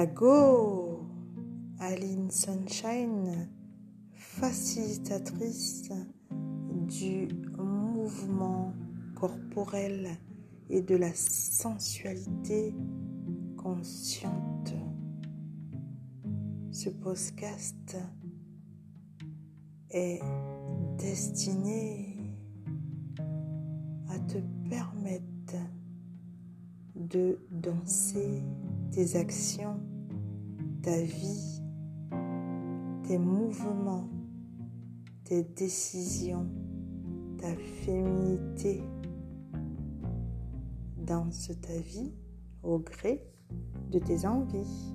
À go Aline Sunshine, facilitatrice du mouvement corporel et de la sensualité consciente. Ce podcast est destiné à te permettre de danser tes actions, ta vie, tes mouvements, tes décisions, ta féminité. Danse ta vie au gré de tes envies.